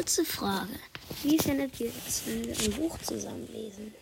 Kurze Frage. Wie findet ihr es, wenn wir ein Buch zusammen lesen?